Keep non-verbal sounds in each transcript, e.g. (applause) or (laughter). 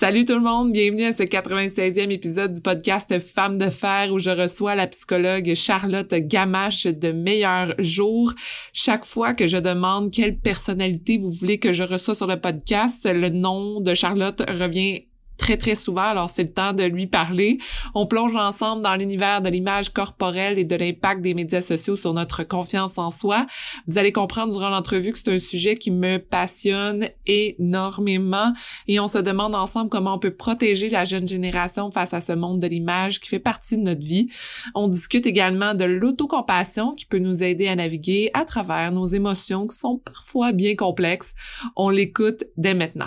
Salut tout le monde, bienvenue à ce 96e épisode du podcast Femmes de fer où je reçois la psychologue Charlotte Gamache de Meilleurs Jours. Chaque fois que je demande quelle personnalité vous voulez que je reçois sur le podcast, le nom de Charlotte revient très, très souvent. Alors, c'est le temps de lui parler. On plonge ensemble dans l'univers de l'image corporelle et de l'impact des médias sociaux sur notre confiance en soi. Vous allez comprendre durant l'entrevue que c'est un sujet qui me passionne énormément et on se demande ensemble comment on peut protéger la jeune génération face à ce monde de l'image qui fait partie de notre vie. On discute également de l'autocompassion qui peut nous aider à naviguer à travers nos émotions qui sont parfois bien complexes. On l'écoute dès maintenant.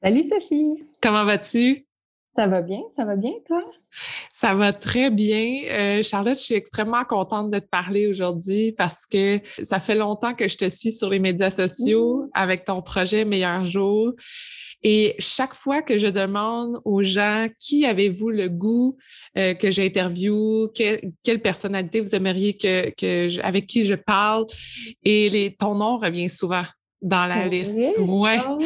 Salut Sophie. Comment vas-tu? Ça va bien, ça va bien, toi? Ça va très bien. Euh, Charlotte, je suis extrêmement contente de te parler aujourd'hui parce que ça fait longtemps que je te suis sur les médias sociaux mmh. avec ton projet Meilleur jour. Et chaque fois que je demande aux gens qui avez-vous le goût euh, que j'interviewe, quelle personnalité vous aimeriez que, que avec qui je parle, et les, ton nom revient souvent dans la liste. Ouais. Ah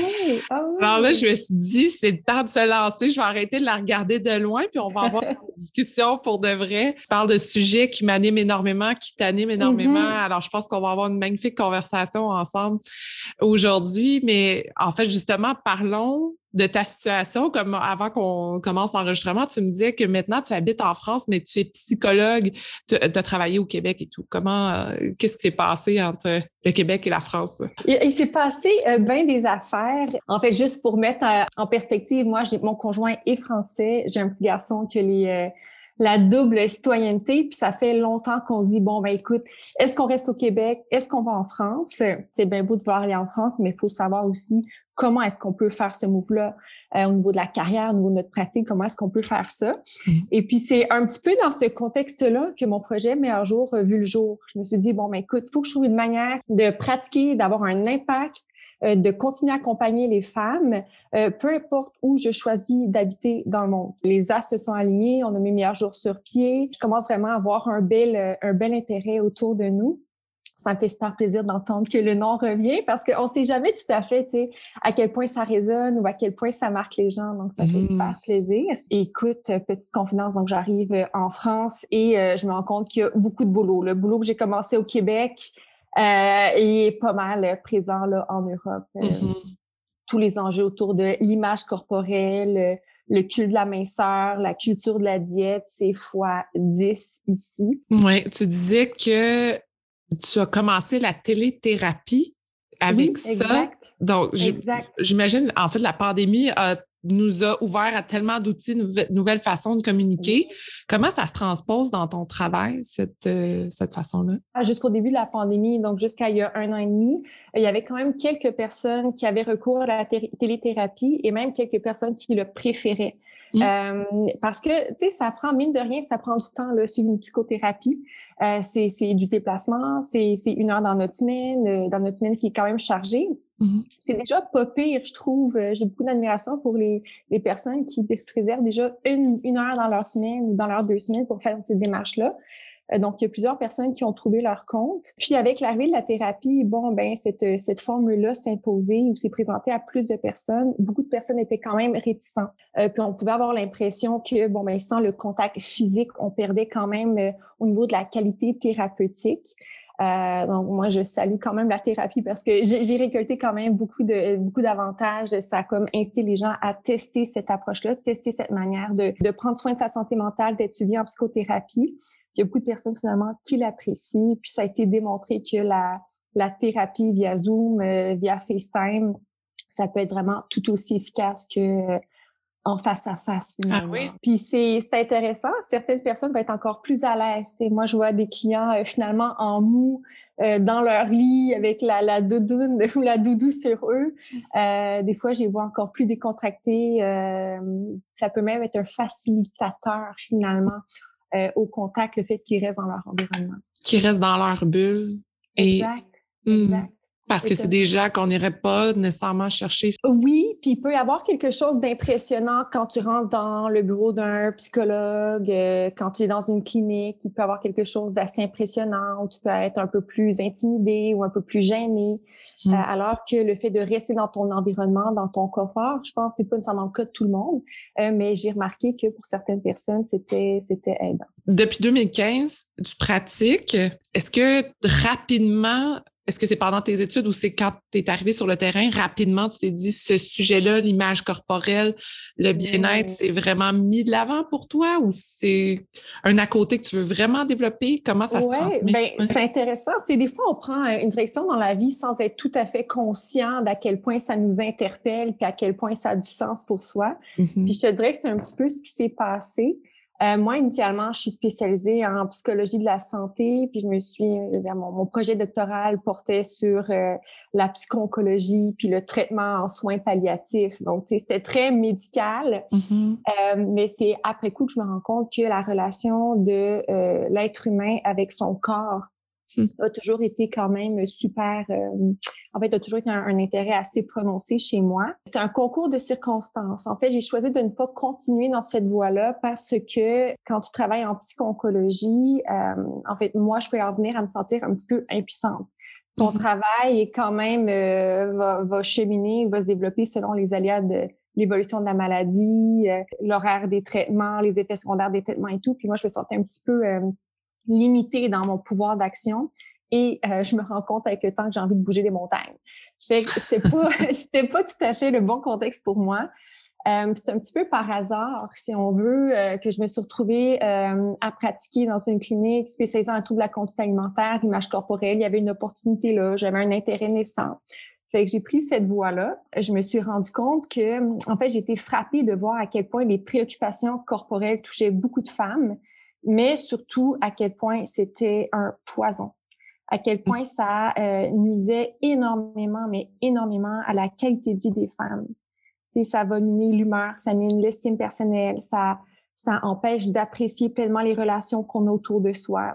ah Alors là, je me suis dit, c'est le temps de se lancer. Je vais arrêter de la regarder de loin, puis on va avoir (laughs) une discussion pour de vrai. Je parle de sujets qui m'animent énormément, qui t'animent énormément. Mm-hmm. Alors, je pense qu'on va avoir une magnifique conversation ensemble aujourd'hui. Mais en fait, justement, parlons de ta situation, comme avant qu'on commence l'enregistrement, tu me disais que maintenant tu habites en France, mais tu es psychologue, tu as travaillé au Québec et tout. Comment, euh, qu'est-ce qui s'est passé entre le Québec et la France? Il, s'est passé euh, bien des affaires. En fait, juste pour mettre euh, en perspective, moi, mon conjoint est français, j'ai un petit garçon qui les la double citoyenneté. Puis ça fait longtemps qu'on se dit, bon, ben écoute, est-ce qu'on reste au Québec? Est-ce qu'on va en France? C'est bien beau de vouloir aller en France, mais il faut savoir aussi comment est-ce qu'on peut faire ce move-là euh, au niveau de la carrière, au niveau de notre pratique, comment est-ce qu'on peut faire ça? Mm-hmm. Et puis, c'est un petit peu dans ce contexte-là que mon projet Meilleur jour a vu le jour. Je me suis dit, bon, ben écoute, il faut que je trouve une manière de pratiquer, d'avoir un impact, euh, de continuer à accompagner les femmes, euh, peu importe où je choisis d'habiter dans le monde. Les as se sont alignés, on a mis Meilleur jour sur pied. Je commence vraiment à avoir un bel, un bel intérêt autour de nous ça me fait super plaisir d'entendre que le nom revient parce qu'on ne sait jamais tout à fait à quel point ça résonne ou à quel point ça marque les gens. Donc, ça fait mm-hmm. super plaisir. Écoute, petite confidence, donc j'arrive euh, en France et euh, je me rends compte qu'il y a beaucoup de boulot. Le boulot que j'ai commencé au Québec euh, est pas mal présent là, en Europe. Mm-hmm. Tous les enjeux autour de l'image corporelle, le culte de la minceur, la culture de la diète, c'est fois 10 ici. Oui, tu disais que tu as commencé la téléthérapie avec ça. Donc, j'imagine, en fait, la pandémie nous a ouvert à tellement d'outils, de nouvelles façons de communiquer. Comment ça se transpose dans ton travail, cette, euh, cette façon-là? Ah, jusqu'au début de la pandémie, donc jusqu'à il y a un an et demi, il y avait quand même quelques personnes qui avaient recours à la téléthérapie et même quelques personnes qui le préféraient. Mmh. Euh, parce que, tu sais, ça prend, mine de rien, ça prend du temps, là, suivre une psychothérapie. Euh, c'est du déplacement, c'est une heure dans notre semaine, euh, dans notre semaine qui est quand même chargée. Mmh. C'est déjà pas pire, je trouve. Euh, j'ai beaucoup d'admiration pour les, les personnes qui se réservent déjà une, une heure dans leur semaine ou dans leurs deux semaines pour faire ces démarches-là. Euh, donc, il y a plusieurs personnes qui ont trouvé leur compte. Puis, avec l'arrivée de la thérapie, bon, ben cette, cette formule-là s'imposait ou s'est présentée à plus de personnes. Beaucoup de personnes étaient quand même réticentes. Euh, puis, on pouvait avoir l'impression que, bon, ben sans le contact physique, on perdait quand même euh, au niveau de la qualité thérapeutique. Euh, donc moi, je salue quand même la thérapie parce que j'ai récolté quand même beaucoup de beaucoup d'avantages. Ça a comme incité les gens à tester cette approche-là, tester cette manière de, prendre soin de sa santé mentale, d'être suivi en psychothérapie. Il y a beaucoup de personnes finalement qui l'apprécient. Puis ça a été démontré que la, la thérapie via Zoom, euh, via FaceTime, ça peut être vraiment tout aussi efficace que en face à face ah finalement. Puis c'est intéressant, certaines personnes vont être encore plus à l'aise. Moi, je vois des clients euh, finalement en mou euh, dans leur lit avec la, la doudoune (laughs) ou la doudou sur eux. Euh, des fois, je les vois encore plus décontractés. ça peut même être un facilitateur finalement au contact, le fait qu'ils restent dans leur environnement. Qu'ils restent dans leur bulle. Exact. Hmm. exact. Parce que c'est des gens qu'on n'irait pas nécessairement chercher. Oui, puis il peut y avoir quelque chose d'impressionnant quand tu rentres dans le bureau d'un psychologue, euh, quand tu es dans une clinique, il peut y avoir quelque chose d'assez impressionnant, où tu peux être un peu plus intimidé ou un peu plus gêné. Hmm. Euh, alors que le fait de rester dans ton environnement, dans ton confort, je pense que c'est pas nécessairement le cas de tout le monde, euh, mais j'ai remarqué que pour certaines personnes, c'était c'était aidant. Depuis 2015, tu pratiques. Est-ce que rapidement, est-ce que c'est pendant tes études ou c'est quand tu es arrivé sur le terrain, rapidement, tu t'es dit ce sujet-là, l'image corporelle, le bien-être, c'est vraiment mis de l'avant pour toi ou c'est un à côté que tu veux vraiment développer? Comment ça se transmet? Ben, c'est intéressant. Tu des fois, on prend une direction dans la vie sans être tout à fait conscient d'à quel point ça nous interpelle puis à quel point ça a du sens pour soi. Mm-hmm. Puis je te dirais que c'est un petit peu ce qui s'est passé. Euh, moi, initialement, je suis spécialisée en psychologie de la santé, puis je me suis, euh, mon, projet doctoral portait sur euh, la psycho-oncologie, puis le traitement en soins palliatifs. Donc, c'était très médical, mm-hmm. mais c'est après coup que je me rends compte que la relation de l'être humain avec son corps mm. a toujours été quand même super en fait, a toujours été un, intérêt assez prononcé chez moi. C'est un concours de circonstances. En fait, j'ai choisi de ne pas continuer dans cette voie-là parce que quand tu travailles en psycho-oncologie, euh, en fait, moi, je peux en venir à me sentir un petit peu impuissante. Ton mm-hmm. travail est quand même euh, va, va, cheminer, va se développer selon les aléas de l'évolution de la maladie, euh, l'horaire des traitements, les effets secondaires des traitements et tout. Puis moi, je me sentais un petit peu limitée dans mon pouvoir d'action et euh, je me rends compte avec le temps que j'ai envie de bouger des montagnes. Fait que c'était pas, (laughs) (laughs) c'était pas tout à fait le bon contexte pour moi. Euh, c'est un petit peu par hasard, si on veut, euh, que je me suis retrouvée euh, à pratiquer dans une clinique spécialisée en trouble de la conduite alimentaire, l'image corporelle. Il y avait une opportunité là, j'avais un intérêt naissant. Fait que j'ai pris cette voie-là. Je me suis rendu compte que, en fait, j'ai été frappée de voir à quel point les préoccupations corporelles touchaient beaucoup de femmes, mais surtout à quel point c'était un poison à quel mmh. point ça euh, nuisait énormément, mais énormément à la qualité de vie des femmes. sais, ça va miner l'humeur, ça mine l'estime personnelle, ça, ça empêche d'apprécier pleinement les relations qu'on a autour de soi.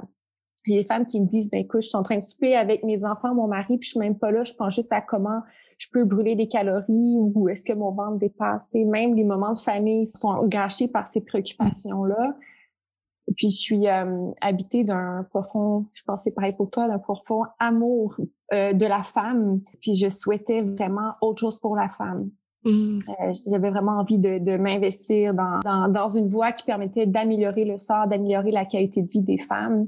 Il y a des femmes qui me disent, ben écoute, je suis en train de souper avec mes enfants, mon mari, puis je suis même pas là, je pense juste à comment je peux brûler des calories ou est-ce que mon ventre dépasse. même les moments de famille sont gâchés par ces préoccupations-là. Puis je suis euh, habitée d'un profond, je pense c'est pareil pour toi, d'un profond amour euh, de la femme. Puis je souhaitais vraiment autre chose pour la femme. Mmh. Euh, j'avais vraiment envie de, de m'investir dans, dans, dans, une voie qui permettait d'améliorer le sort, d'améliorer la qualité de vie des femmes.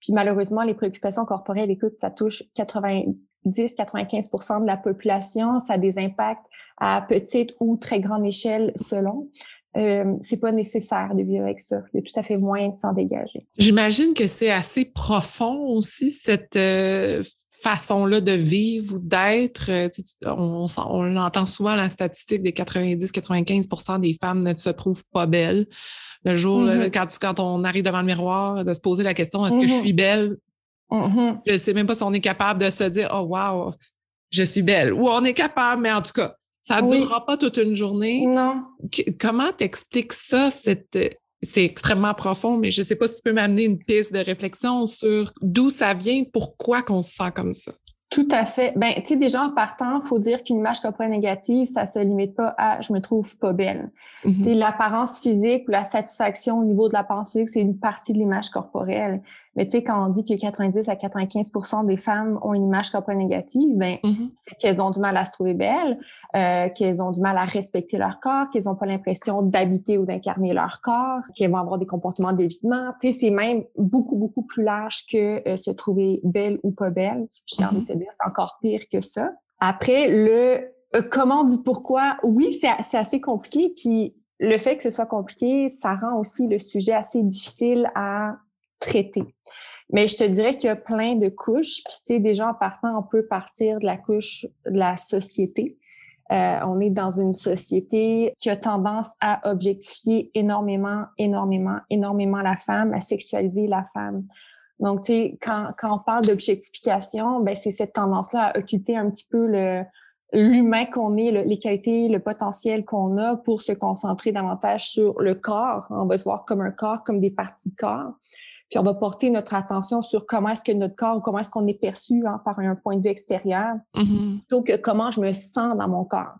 Puis malheureusement, les préoccupations corporelles, écoute, ça touche 90-95 de la population. Ça a des impacts à petite ou très grande échelle selon euh, c'est pas nécessaire de vivre avec ça. Il y a tout à fait moyen de s'en dégager. J'imagine que c'est assez profond aussi, cette euh, façon-là de vivre ou d'être. Euh, on, on l'entend souvent, la statistique des 90-95% des femmes ne se trouvent pas belles. Le jour, mm-hmm. quand, quand on arrive devant le miroir, de se poser la question, est-ce que je mm-hmm. suis belle? Mm-hmm. Je sais même pas si on est capable de se dire, oh wow, je suis belle. Ou on est capable, mais en tout cas, ça ne durera pas toute une journée. Non. comment t'expliques ça? c'est extrêmement profond, mais je ne sais pas si tu peux m'amener une piste de réflexion sur d'où ça vient, pourquoi qu'on se sent comme ça? Tout à fait. Ben, tu sais, déjà en partant, faut dire qu'une image corporelle négative, ça se limite pas à je me trouve pas belle. Mm l'apparence physique ou la satisfaction au niveau de l'apparence physique, c'est une partie de l'image corporelle. Mais tu sais, quand on dit que 90 à 95% des femmes ont une image corporelle négative, ben, mm-hmm. c'est qu'elles ont du mal à se trouver belles, euh, qu'elles ont du mal à respecter leur corps, qu'elles ont pas l'impression d'habiter ou d'incarner leur corps, qu'elles vont avoir des comportements d'évitement. Tu sais, c'est même beaucoup, beaucoup plus large que euh, se trouver belle ou pas belle. J'ai envie de te dire, c'est encore pire que ça. Après, le euh, comment dit pourquoi, oui, c'est assez compliqué. Puis le fait que ce soit compliqué, ça rend aussi le sujet assez difficile à traiter. Mais je te dirais qu'il y a plein de couches. Puis, tu sais, déjà en partant, on peut partir de la couche de la société. Euh, on est dans une société qui a tendance à objectifier énormément, énormément, énormément la femme, à sexualiser la femme. Donc, tu sais, quand, quand on parle d'objectification, ben c'est cette tendance-là à occulter un petit peu l'humain qu'on est, les qualités, le potentiel qu'on a pour se concentrer davantage sur le corps. On va se voir comme un corps, comme des parties de corps. Puis on va porter notre attention sur comment est-ce que notre corps, comment est-ce qu'on est perçu hein, par un point de vue extérieur, mm-hmm. plutôt que comment je me sens dans mon corps.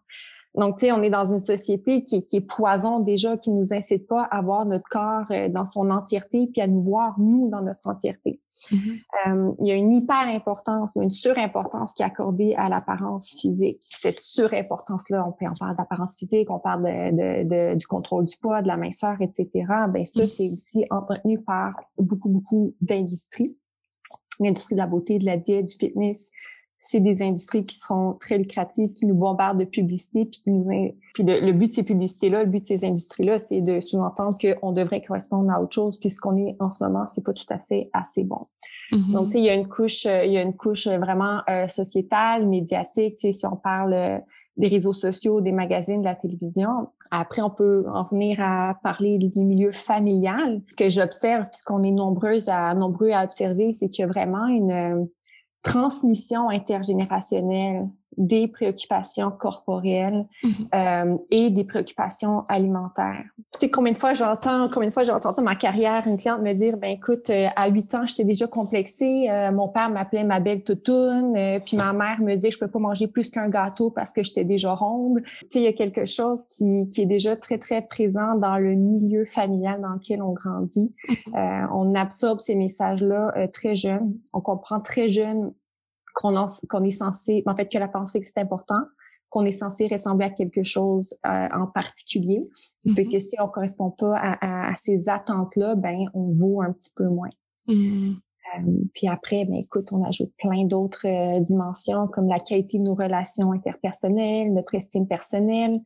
Donc, tu sais, on est dans une société qui, qui, est poison déjà, qui nous incite pas à voir notre corps euh, dans son entièreté, puis à nous voir, nous, dans notre entièreté. Mm-hmm. euh, il y a une hyper-importance, une surimportance qui est accordée à l'apparence physique. Cette surimportance-là, on, peut en parle d'apparence physique, on parle de, de, du contrôle du poids, de la minceur, etc. Ben ça, mm. c'est aussi entretenu par beaucoup, beaucoup d'industries. L'industrie de la beauté, de la diète, du fitness, c'est des industries qui sont très lucratives, qui nous bombardent de publicité, puis qui nous puis le but de ces publicités-là, le but de ces industries-là, c'est de sous-entendre qu'on devrait correspondre à autre chose, puisqu'on est en ce moment, c'est pas tout à fait assez bon. Mm-hmm. Donc, tu sais, il y a une couche, euh, il y a une couche vraiment euh, sociétale, médiatique. Tu sais, si on parle euh, des réseaux sociaux, des magazines, de la télévision. Après, on peut en venir à parler du milieu familial. Ce que j'observe, puisqu'on est nombreuses à nombreux à observer, c'est qu'il y a vraiment une transmission intergénérationnelle des préoccupations corporelles mm-hmm. euh, et des préoccupations alimentaires. Tu sais combien de fois j'entends, combien de fois j'entends dans ma carrière une cliente me dire, ben écoute, euh, à 8 ans, j'étais déjà complexée. Euh, mon père m'appelait ma belle toutoune, puis ma mère me dit, je peux pas manger plus qu'un gâteau parce que j'étais déjà ronde. Tu sais, il y a quelque chose qui, qui est déjà très très présent dans le milieu familial dans lequel on grandit. Mm-hmm. on absorbe ces messages-là très jeunes. On comprend très jeune qu'on est censé, en fait, que la pensée c'est important, qu'on est censé ressembler à quelque chose euh, en particulier, mm que si on correspond pas à, ces attentes-là, ben on vaut un petit peu moins. Mm-hmm. Euh, puis après, ben écoute, on ajoute plein d'autres euh, dimensions comme la qualité de nos relations interpersonnelles, notre estime personnelle,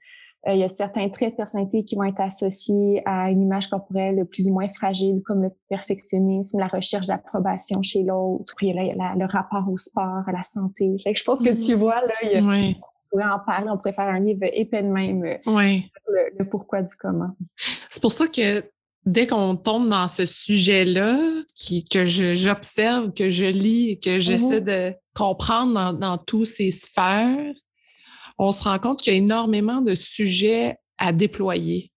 il y a certains traits de personnalité qui vont être associés à une image corporelle plus ou moins fragile, comme le perfectionnisme, la recherche d'approbation chez l'autre, puis le rapport au sport, à la santé. Fait que je pense que tu mm-hmm. vois, là, il y a, on pourrait en parler, on pourrait faire un livre épais de même euh, oui. le, pourquoi du comment. C'est pour ça que dès qu'on tombe dans ce sujet-là, que j'observe, que je lis, que j'essaie mm-hmm. de comprendre dans, dans tous ces sphères, on se rend compte qu'il y a énormément de sujets à déployer.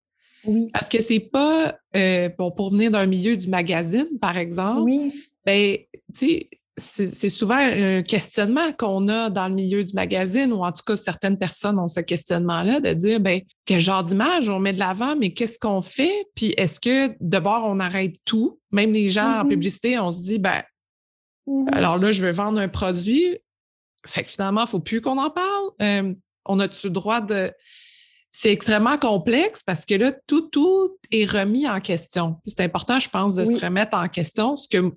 Oui. Parce que c'est pas, euh, bon, pour venir d'un milieu du magazine, par exemple, oui. ben, tu c'est souvent un questionnement qu'on a dans le milieu du magazine, ou en tout cas, certaines personnes ont ce questionnement-là de dire, ben, quel genre d'image on met de l'avant, mais qu'est-ce qu'on fait? Puis est-ce que d'abord, on arrête tout? Même les gens en mm-hmm. publicité, on se dit, ben, mm-hmm. alors là, je veux vendre un produit. Fait que finalement, il ne faut plus qu'on en parle. Euh, on a-tu le droit de. C'est extrêmement complexe parce que là, tout, tout est remis en question. C'est important, je pense, de se remettre en question, ce que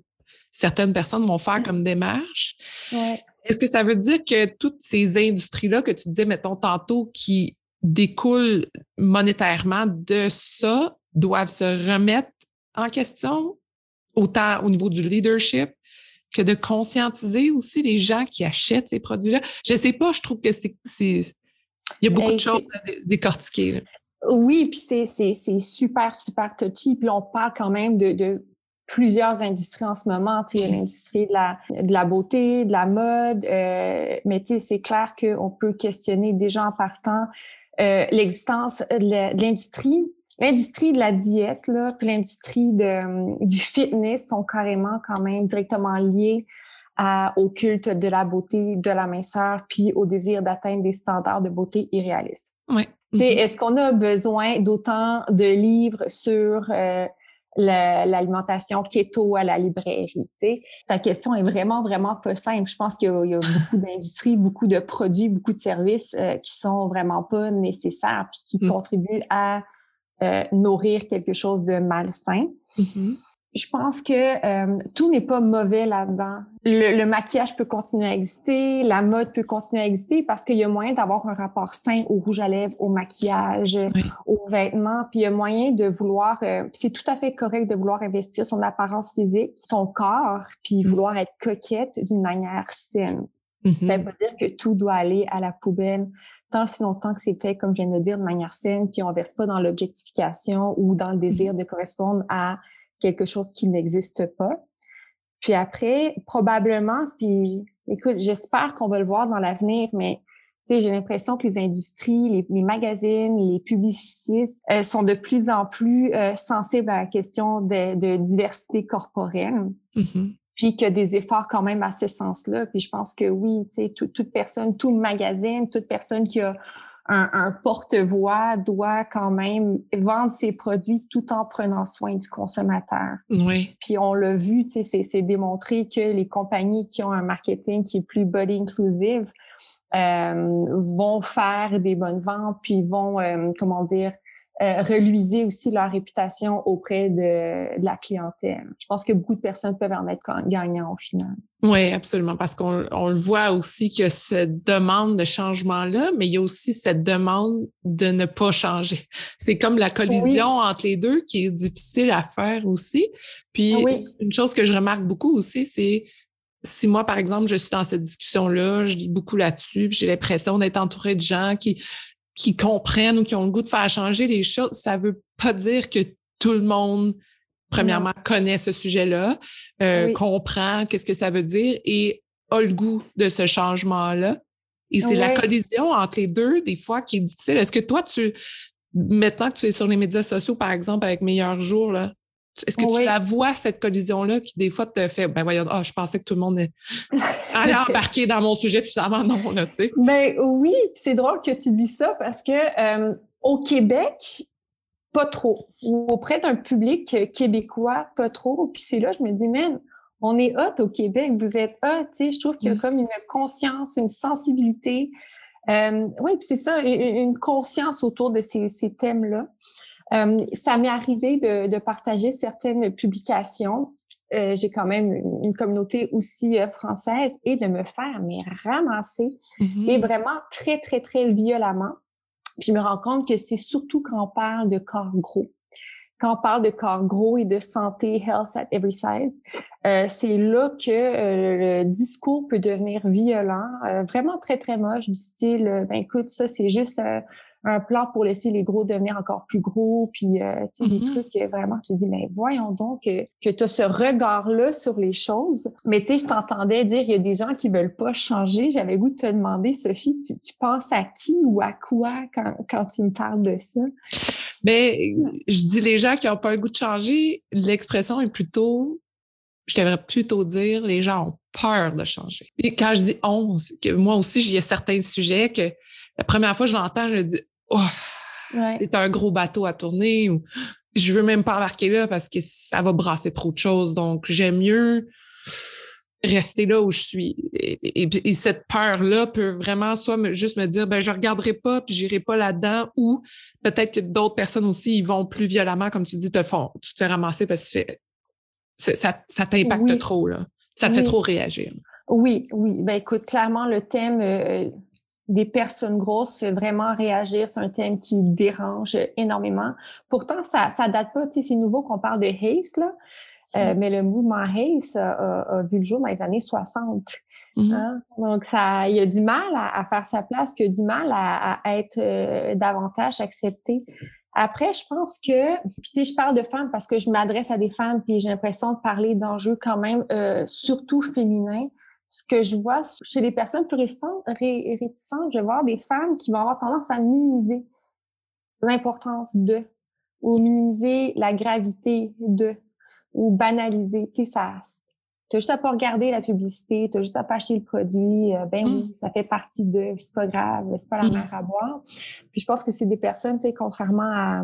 certaines personnes vont faire comme démarche. Est-ce que ça veut dire que toutes ces industries-là que tu disais, mettons, tantôt, qui découlent monétairement de ça, doivent se remettre en question, autant au niveau du leadership que de conscientiser aussi les gens qui achètent ces produits-là? Je ne sais pas, je trouve que c'est il y a beaucoup de choses à décortiquer. Oui, puis c'est super, super touchy. Puis on parle quand même de, plusieurs industries en ce moment. Il y a l'industrie de la, de la beauté, de la mode, euh, mais c'est clair qu'on peut questionner déjà en partant euh, l'existence de l'industrie. L'industrie de la diète, là, puis l'industrie du fitness sont carrément quand même directement liées au culte de la beauté, de la minceur, puis au désir d'atteindre des standards de beauté irréalistes. Oui. Mm Est-ce qu'on a besoin d'autant de livres sur euh, l'alimentation keto à la librairie? T'sais? Ta question est vraiment, vraiment pas simple. Je pense qu'il y, a beaucoup (laughs) d'industries, beaucoup de produits, beaucoup de services euh, qui sont vraiment pas nécessaires puis qui mm. contribuent à euh, nourrir quelque chose de malsain. Mm je pense que euh, tout n'est pas mauvais là-dedans. Le, maquillage peut continuer à exister, la mode peut continuer à exister parce qu'il y a moyen d'avoir un rapport sain au rouge à lèvres, au maquillage, aux vêtements, puis il y a moyen de vouloir, euh, c'est tout à fait correct de vouloir investir son apparence physique, son corps, puis mm. vouloir être coquette d'une manière saine. Ça ne veut pas dire que tout doit aller à la poubelle tant si longtemps que c'est fait, comme je viens de le dire, de manière saine, puis on verse pas dans l'objectification ou dans le désir de correspondre à quelque chose qui n'existe pas. Puis après, probablement, puis écoute, j'espère qu'on va le voir dans l'avenir, mais j'ai l'impression que les industries, les, magazines, les publicistes euh, sont de plus en plus euh, sensibles à la question de, diversité corporelle. Mm-hmm puis qu'il y a des efforts quand même à ce sens-là. Puis je pense que oui, tu sais, toute personne, tout magazine, toute personne qui a un, porte-voix doit quand même vendre ses produits tout en prenant soin du consommateur. Oui. Puis on l'a vu, c'est démontré que les compagnies qui ont un marketing qui est plus body inclusive euh, vont faire des bonnes ventes, puis vont, euh, comment dire, euh, reluiser aussi leur réputation auprès de, la clientèle. Je pense que beaucoup de personnes peuvent en être gagnants au final. Oui, absolument, parce qu'on le voit aussi qu'il y a cette demande de changement-là, mais il y a aussi cette demande de ne pas changer. C'est comme la collision entre les deux qui est difficile à faire aussi. Puis, une chose que je remarque beaucoup aussi, c'est si moi, par exemple, je suis dans cette discussion-là, je lis beaucoup là-dessus, j'ai l'impression d'être entourée de gens qui qui comprennent ou qui ont le goût de faire changer les choses, ça veut pas dire que tout le monde, premièrement, connaît ce sujet-là, euh, comprend qu'est-ce que ça veut dire et a le goût de ce changement-là. Et c'est la collision entre les deux, des fois, qui est difficile. Est-ce que toi, tu, maintenant que tu es sur les médias sociaux, par exemple, avec Meilleur Jour, là, est-ce que tu la vois, cette collision-là, qui des fois te fait, ben voyons, oh, je pensais que tout le monde (laughs) allait embarquer dans mon sujet, puis ça non, là, tu sais. Ben oui, c'est drôle que tu dis ça parce que euh, au Québec, pas trop. Ou auprès d'un public québécois, pas trop. Puis c'est là, je me dis, man, on est hot au Québec, vous êtes hot, tu sais, je trouve qu'il y a mm. comme une conscience, une sensibilité. Euh, oui, c'est ça, une, conscience autour de ces, ces thèmes-là. Euh, ça m'est arrivé de, de, partager certaines publications. Euh, j'ai quand même une, communauté aussi euh, française et de me faire mais ramasser mm-hmm. et vraiment très très très violemment. Puis je me rends compte que c'est surtout quand on parle de corps gros. Quand on parle de corps gros et de santé, health at every size, euh, c'est là que le discours peut devenir violent, vraiment très très moche du style, ben écoute, ça c'est juste un plan pour laisser les gros devenir encore plus gros, puis euh, tu sais, des mm-hmm. trucs vraiment, tu te dis, mais voyons donc que, que tu as ce regard-là sur les choses. Mais tu sais, je t'entendais dire, il y a des gens qui veulent pas changer. J'avais goût de te demander, Sophie, tu, tu penses à qui ou à quoi quand, quand tu me parles de ça? Ben, je dis les gens qui n'ont pas le goût de changer, l'expression est plutôt, je devrais plutôt dire, les gens ont peur de changer. Et quand je dis on, que moi aussi, il y a certains sujets que la première fois que je l'entends, je dis oh, c'est un gros bateau à tourner ou je veux même pas embarquer là parce que ça va brasser trop de choses. Donc, j'aime mieux rester là où je suis. Et, cette peur-là peut vraiment soit juste me dire, ben, je regarderai pas puis j'irai pas là-dedans ou peut-être que d'autres personnes aussi, ils vont plus violemment, comme tu dis, te font, tu te fais ramasser parce que ça, ça t'impacte trop, là. Ça te fait trop réagir. Oui, oui. Ben, écoute, clairement, le thème, euh, des personnes grosses fait vraiment réagir. C'est un thème qui dérange énormément. Pourtant, ça ça date pas, tu sais, c'est nouveau qu'on parle de Hayes, là. Euh, mm-hmm. mais le mouvement Hayes a, vu le jour dans les années 60. Mm-hmm. Hein. Donc, ça, il y a du mal à, faire sa place, qu'il y a du mal à, être euh, davantage accepté. Après, je pense que, puis tu sais, je parle de femmes parce que je m'adresse à des femmes, puis j'ai l'impression de parler d'enjeux quand même euh, surtout féminins ce que je vois chez les personnes plus réticentes, réticentes, je vois des femmes qui vont avoir tendance à minimiser l'importance de, ou minimiser la gravité de, ou banaliser. Tu sais, ça, t'as juste à pas regarder la publicité, t'as juste à pas acheter le produit. Euh, ben oui, mm. ça fait partie de, c'est pas grave, c'est pas la mm. mer à boire. Puis je pense que c'est des personnes, tu sais, contrairement à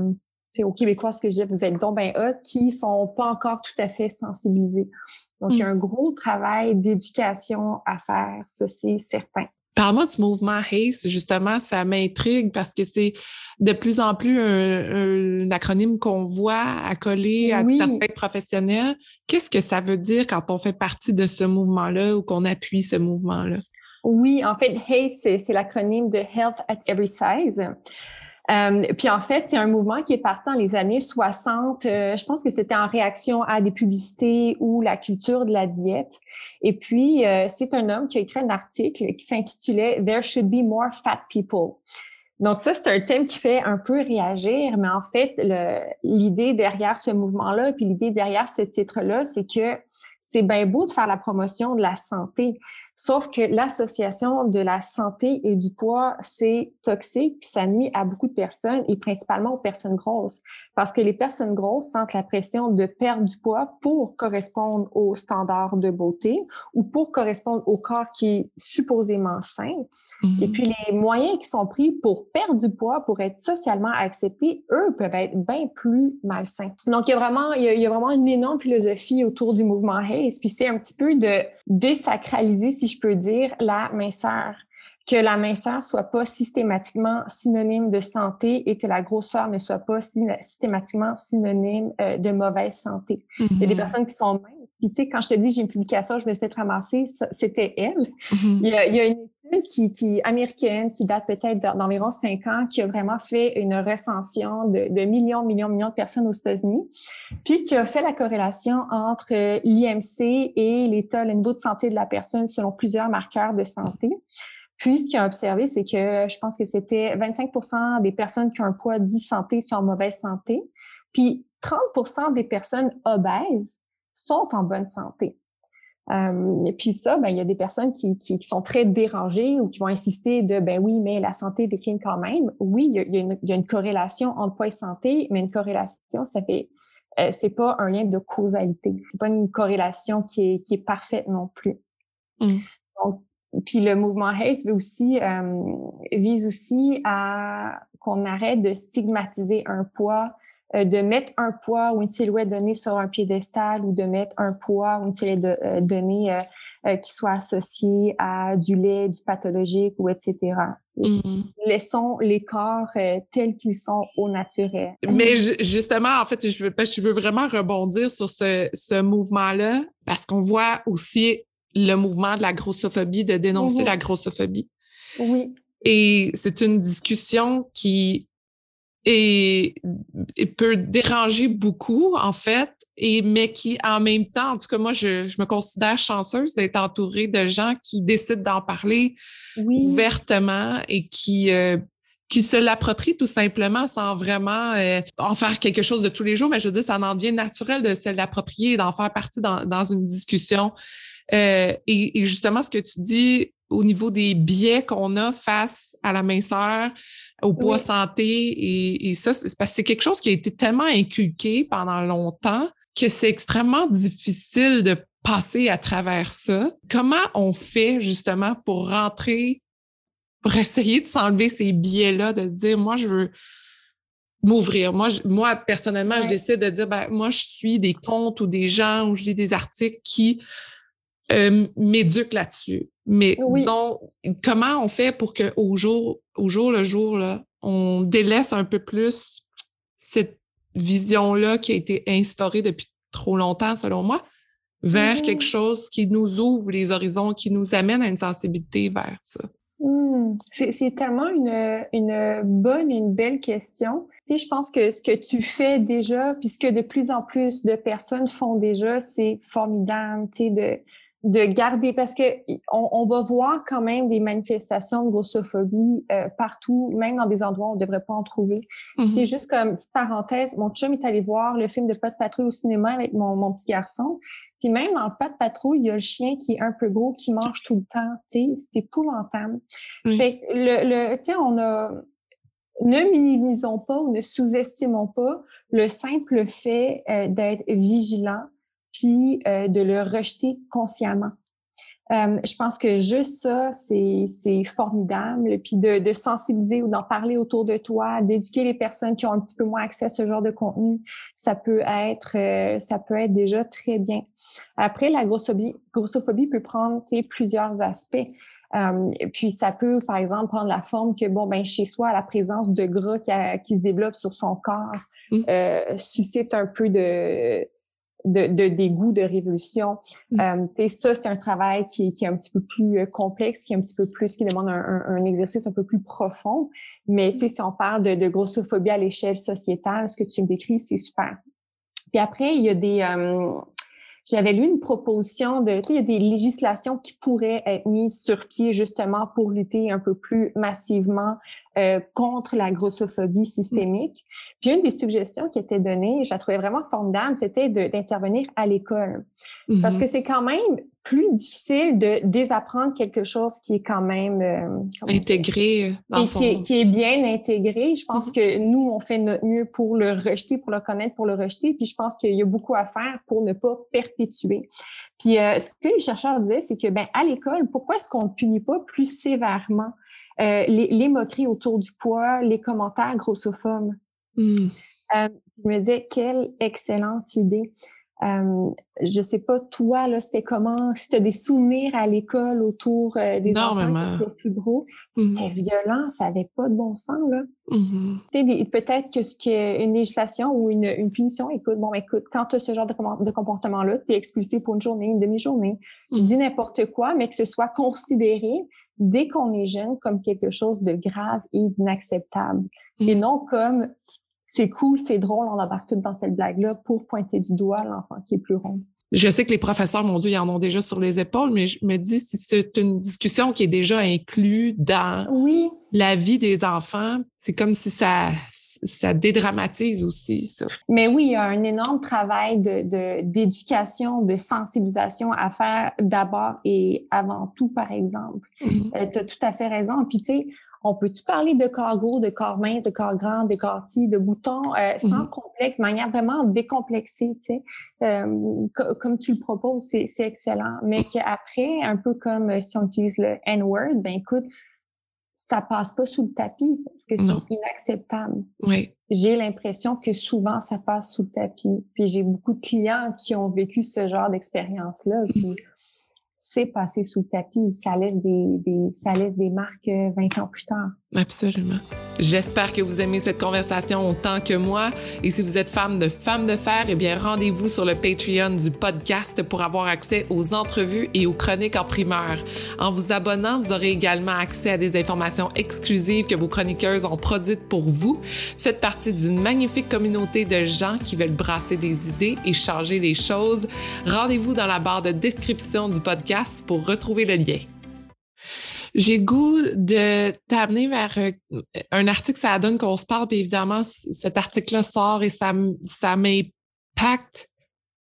aux Québécois, ce que je dis, vous êtes donc ben hot, qui sont pas encore tout à fait sensibilisés. Donc, il y a mm. un gros travail d'éducation à faire, ça, c'est certain. Parle-moi du mouvement HACE, justement, ça m'intrigue parce que c'est de plus en plus un, acronyme qu'on voit accolé à certains professionnels. Qu'est-ce que ça veut dire quand on fait partie de ce mouvement-là ou qu'on appuie ce mouvement-là? Oui, en fait, HACE, c'est l'acronyme de Health at Every Size. Euh, puis en fait, c'est un mouvement qui est parti dans les années 60. Euh, je pense que c'était en réaction à des publicités ou la culture de la diète. Et puis, euh, c'est un homme qui a écrit un article qui s'intitulait There should be more fat people. Donc ça, c'est un thème qui fait un peu réagir, mais en fait, l'idée derrière ce mouvement-là, puis l'idée derrière ce titre-là, c'est que c'est bien beau de faire la promotion de la santé, sauf que l'association de la santé et du poids, c'est toxique, puis ça nuit à beaucoup de personnes et principalement aux personnes grosses. Parce que les personnes grosses sentent la pression de perdre du poids pour correspondre aux standards de beauté ou pour correspondre au corps qui est supposément sain. Mm-hmm. Et puis les moyens qui sont pris pour perdre du poids, pour être socialement acceptés, eux peuvent être bien plus malsains. Donc il y a vraiment, il y a, vraiment une énorme philosophie autour du mouvement puis c'est un petit peu de désacraliser, si je peux dire, la minceur. Que la minceur soit pas systématiquement synonyme de santé et que la grosseur ne soit pas systématiquement synonyme euh, de mauvaise santé. Il y a des mm-hmm. personnes qui sont minces. Puis, tu sais, quand je te dis j'ai une publication, je me suis fait ramasser, c'était elle. Mm-hmm. il, y a, il y a une qui, qui américaine, qui date peut-être d'environ cinq ans, qui a vraiment fait une recension de, millions, millions, millions de personnes aux États-Unis, puis qui a fait la corrélation entre euh, l'IMC et l'état, le niveau de santé de la personne selon plusieurs marqueurs de santé. Puis, ce qu'il a observé, c'est que je pense que c'était 25% des personnes qui ont un poids dit santé sont en mauvaise santé, puis 30 des personnes obèses sont en bonne santé. Euh, et puis ça, ben, il y a des personnes qui, qui, sont très dérangées ou qui vont insister de ben oui, mais la santé décline quand même. Oui, il y a, il y a, une, il y a une, corrélation entre poids et santé, mais une corrélation, ça fait euh, c'est pas un lien de causalité. C'est pas une corrélation qui est, qui est parfaite non plus. Mmh. Donc, puis le mouvement HACE veut aussi euh, vise aussi à qu'on arrête de stigmatiser un poids de mettre un poids ou une silhouette donnée sur un piédestal ou de mettre un poids ou une silhouette euh, donnée euh, qui soit associée à du lait, du pathologique ou etc. Mm-hmm. Laissons les corps tels qu'ils sont au naturel. Mais justement, en fait, je veux, je veux vraiment rebondir sur ce, ce mouvement-là parce qu'on voit aussi le mouvement de la grossophobie, de dénoncer mm-hmm. la grossophobie. Oui. Et c'est une discussion qui et, peut déranger beaucoup, en fait, et, mais qui, en même temps, en tout cas, moi, je, je me considère chanceuse d'être entourée de gens qui décident d'en parler ouvertement et qui, euh, qui se l'approprient tout simplement sans vraiment euh, en faire quelque chose de tous les jours, mais je veux dire, ça en devient naturel de se l'approprier, d'en faire partie dans, dans une discussion. Euh, et, et, justement, ce que tu dis au niveau des biais qu'on a face à la minceur, au poids santé et, et ça, c'est parce que c'est quelque chose qui a été tellement inculqué pendant longtemps que c'est extrêmement difficile de passer à travers ça. Comment on fait justement pour rentrer, pour essayer de s'enlever ces biais-là, de dire, moi, je veux m'ouvrir. Moi, moi, personnellement, je décide de dire, ben, moi, je suis des comptes ou des gens ou je lis des articles qui euh, m'éduquent là-dessus. Mais disons, comment on fait pour qu'au jour, au jour le jour, là, on délaisse un peu plus cette vision-là qui a été instaurée depuis trop longtemps, selon moi, vers quelque mmh. chose qui nous ouvre les horizons, qui nous amène à une sensibilité vers ça? Mmh. C'est tellement une, une bonne et une belle question. Tu sais, je pense que ce que tu fais déjà, puisque de plus en plus de personnes font déjà, c'est formidable, tu sais, de, de garder parce que on, on, va voir quand même des manifestations de grossophobie euh, partout, même dans des endroits où on ne devrait pas en trouver. Mm-hmm. C'est juste comme petite parenthèse, mon chum est allé voir le film de Pas de patrouille au cinéma avec mon, mon petit garçon. Puis même dans Pas de patrouille, il y a le chien qui est un peu gros, qui mange tout le temps. Tu sais, c'est épouvantable. Fait le, le tu sais, on a ne minimisons pas ou ne sous-estimons pas le simple fait euh, d'être vigilant puis euh, de le rejeter consciemment. Euh, je pense que juste ça, c'est formidable. Puis de, de sensibiliser ou d'en parler autour de toi, d'éduquer les personnes qui ont un petit peu moins accès à ce genre de contenu, ça peut être, euh, ça peut être déjà très bien. Après, la grossophobie, grossophobie peut prendre plusieurs aspects. Euh, puis ça peut, par exemple, prendre la forme que, bon, ben chez soi, la présence de gras qui, qui se développe sur son corps mmh. suscite un peu de de, de dégoût, de révolution. Mm. Euh, ça, c'est un travail qui, qui, est un petit peu plus euh, complexe, qui est un petit peu plus, qui demande un, un, exercice un peu plus profond. Mais mm. si on parle de, de grossophobie à l'échelle sociétale, ce que tu me décris, c'est super. Puis après, il y a des, euh, j'avais lu une proposition de, tu sais, il y a des législations qui pourraient être mises sur pied justement pour lutter un peu plus massivement euh, contre la grossophobie systémique. Puis une des suggestions qui était donnée, je la trouvais vraiment formidable, c'était d'intervenir à l'école. Parce mm-hmm. que c'est quand même plus difficile de désapprendre quelque chose qui est quand même euh, intégré dans son... qui, est, qui, est, bien intégré. Je pense mm-hmm. que nous, on fait notre mieux pour le rejeter, pour le connaître, pour le rejeter. Puis je pense qu'il y a beaucoup à faire pour ne pas perpétuer. Puis euh, ce que les chercheurs disaient, c'est que ben à l'école, pourquoi est-ce qu'on ne punit pas plus sévèrement euh, les, les, moqueries autour du poids, les commentaires grossophobes? Mm. Je me disais, quelle excellente idée. Euh, je sais pas, toi, là, c'était comment, si tu as des souvenirs à l'école autour euh, des enfants qui étaient plus gros, c'était mm-hmm. violent, ça avait pas de bon sens, là. Mm-hmm. Peut-être que ce qui est une législation ou une, une punition, écoute, bon, écoute, quand tu as ce genre de, de comportement-là, tu es expulsé pour une journée, une demi-journée, mm-hmm. dis n'importe quoi, mais que ce soit considéré dès qu'on est jeune comme quelque chose de grave et d'inacceptable. Et non comme c'est cool, c'est drôle, on embarque tout dans cette blague-là pour pointer du doigt l'enfant qui est plus rond. Je sais que les professeurs, mon Dieu, ils en ont déjà sur les épaules, mais je me dis si c'est une discussion qui est déjà inclue dans oui. la vie des enfants, c'est comme si ça, ça dédramatise aussi ça. Mais oui, il y a un énorme travail de d'éducation, de, sensibilisation à faire d'abord et avant tout, par exemple. Mm-hmm. Euh, tu as tout à fait raison. Puis tu sais, on peut-tu parler de corps gros, de corps mince, de corps grand, de corps petit, de boutons, euh, sans mm-hmm. complexe, de manière vraiment décomplexée, tu sais? Euh, comme tu le proposes, c'est excellent. Mais qu'après, un peu comme euh, si on utilise le N-word, ben écoute, ça passe pas sous le tapis parce que c'est inacceptable. Oui. J'ai l'impression que souvent ça passe sous le tapis. Puis j'ai beaucoup de clients qui ont vécu ce genre d'expérience-là. Puis c'est passé sous le tapis. Ça laisse des, ça laisse des marques 20 euh, ans plus tard. Absolument. J'espère que vous aimez cette conversation autant que moi. Et si vous êtes femme de Femmes de Fer, eh bien, rendez-vous sur le Patreon du podcast pour avoir accès aux entrevues et aux chroniques en primeur. En vous abonnant, vous aurez également accès à des informations exclusives que vos chroniqueuses ont produites pour vous. Faites partie d'une magnifique communauté de gens qui veulent brasser des idées et changer les choses. Rendez-vous dans la barre de description du podcast pour retrouver le lien. J'ai goût de t'amener vers euh, un article, ça donne qu'on se parle, puis évidemment, cet article-là sort et ça, ça m'impacte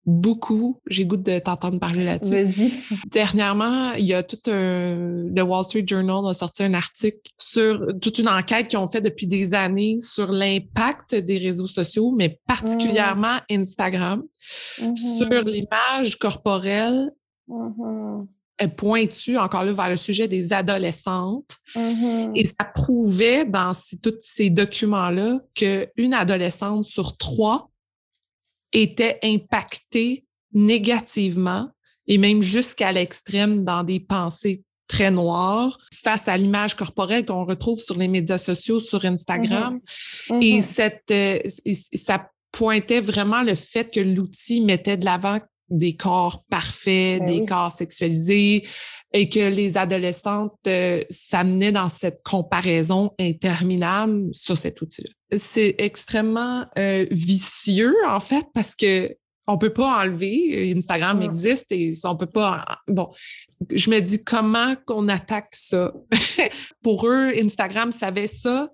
beaucoup. J'ai goût de t'entendre parler là-dessus. Dernièrement, il y a tout un... Le Wall Street Journal a sorti un article sur toute une enquête qu'ils ont fait depuis des années sur l'impact des réseaux sociaux, mais particulièrement Instagram, mm-hmm. sur l'image corporelle mm-hmm pointu encore là vers le sujet des adolescentes. Mm-hmm. Et ça prouvait dans tous ces documents-là qu'une adolescente sur trois était impactée négativement et même jusqu'à l'extrême dans des pensées très noires face à l'image corporelle qu'on retrouve sur les médias sociaux, sur Instagram. Mm-hmm. Et cette, euh, ça pointait vraiment le fait que l'outil mettait de l'avant des corps parfaits, Ben des oui. corps sexualisés, et que les adolescentes euh, s'amenaient dans cette comparaison interminable sur cet outil-là. C'est extrêmement euh, vicieux, en fait, parce que on peut pas enlever. Instagram Mm. existe et on peut pas. Bon, je me dis comment qu'on attaque ça? (laughs) Pour eux, Instagram savait ça,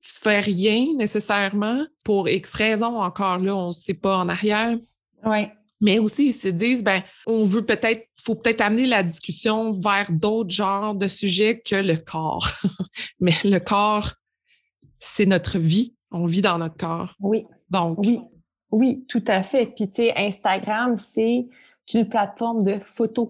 fait rien nécessairement pour X raisons encore là, on ne sait pas en arrière. Ouais. Mais aussi, ils se disent, ben, on veut peut-être, faut peut-être amener la discussion vers d'autres genres de sujets que le corps. (laughs) Mais le corps, c'est notre vie. On vit dans notre corps. Oui. Donc, Oui, oui, tout à fait. Puis tu sais, Instagram, c'est une plateforme de photos.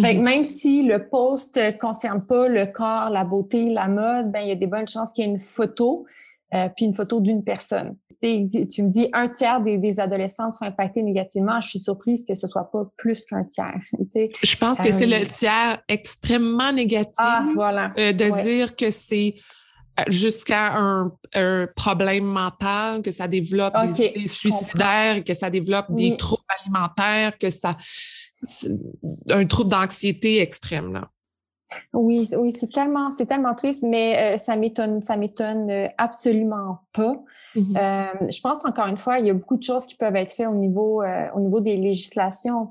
Fait que Mhm. même si le post ne concerne pas le corps, la beauté, la mode, ben il y a des bonnes chances qu'il y ait une photo, euh, puis une photo d'une personne. Tu me dis un tiers des, des adolescentes sont impactées négativement. Je suis surprise que ce soit pas plus qu'un tiers. (laughs) Je pense que c'est Euh, le tiers extrêmement négatif Ah, voilà. euh, de Ouais. dire que c'est euh, jusqu'à un, un problème mental, que ça développe des idées suicidaires, que ça développe des troubles alimentaire, que ça un trouble d'anxiété extrême là. Oui, oui, c'est tellement, c'est tellement triste, mais euh, ça m'étonne, ça m'étonne euh, absolument pas. Mm-hmm. Euh, je pense encore une fois, il y a beaucoup de choses qui peuvent être faites au niveau, au niveau des législations.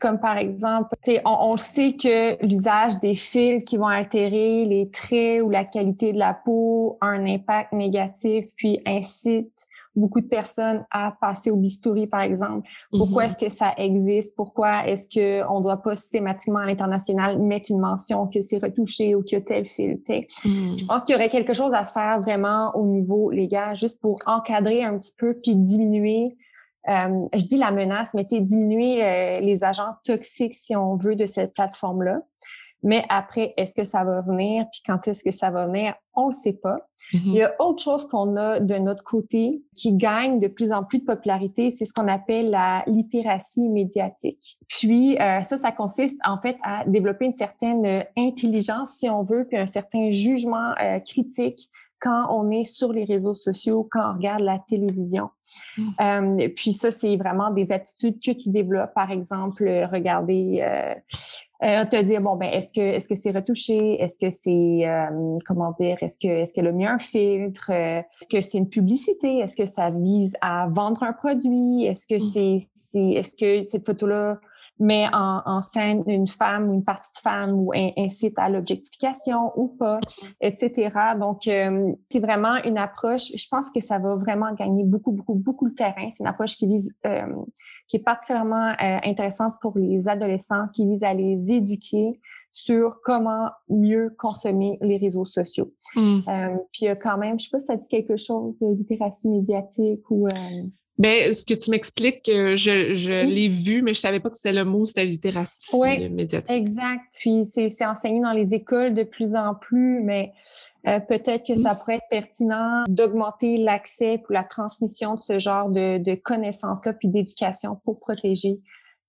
comme par exemple, on, on sait que l'usage des fils qui vont altérer les traits ou la qualité de la peau a un impact négatif, puis incite beaucoup de personnes à passer au bistouri, par exemple. Pourquoi mm-hmm. est-ce que ça existe? Pourquoi est-ce que on doit pas systématiquement à l'international mettre une mention que c'est retouché ou qu'il y a tel fil? Mm. Je pense qu'il y aurait quelque chose à faire vraiment au niveau légal, juste pour encadrer un petit peu puis diminuer euh, je dis la menace, mais diminuer euh, les agents toxiques, si on veut, de cette plateforme-là. Mais après, est-ce que ça va venir? Puis quand est-ce que ça va venir? On ne sait pas. Mm-hmm. Il y a autre chose qu'on a de notre côté qui gagne de plus en plus de popularité, c'est ce qu'on appelle la littératie médiatique. Puis euh, ça, ça consiste en fait à développer une certaine euh, intelligence, si on veut, puis un certain jugement euh, critique quand on est sur les réseaux sociaux, quand on regarde la télévision. Mm. Euh, puis ça, c'est vraiment des attitudes que tu développes. Par exemple, regarder, euh, euh, te dire bon ben est-ce que est-ce que c'est retouché, est-ce que c'est euh, comment dire, est-ce que est-ce qu'elle a mis un filtre, est-ce que c'est une publicité, est-ce que ça vise à vendre un produit, est-ce que mm. c'est est-ce que cette photo là met en, scène une femme ou une partie de femme ou incite à l'objectification ou pas, etc. Donc, euh, c'est vraiment une approche, je pense que ça va vraiment gagner beaucoup, beaucoup, beaucoup de terrain. C'est une approche qui vise, euh, qui est particulièrement euh, intéressante pour les adolescents, qui vise à les éduquer sur comment mieux consommer les réseaux sociaux. Mmh. puis quand même, je sais pas si ça dit quelque chose de littératie médiatique ou... Ben, ce que tu m'expliques, je, je l'ai vu, mais je savais pas que c'était le mot, c'était littératie oui, médiatique. Exact. Puis c'est enseigné dans les écoles de plus en plus, mais euh, peut-être que ça pourrait être pertinent d'augmenter l'accès pour la transmission de ce genre de, de connaissances-là, puis d'éducation pour protéger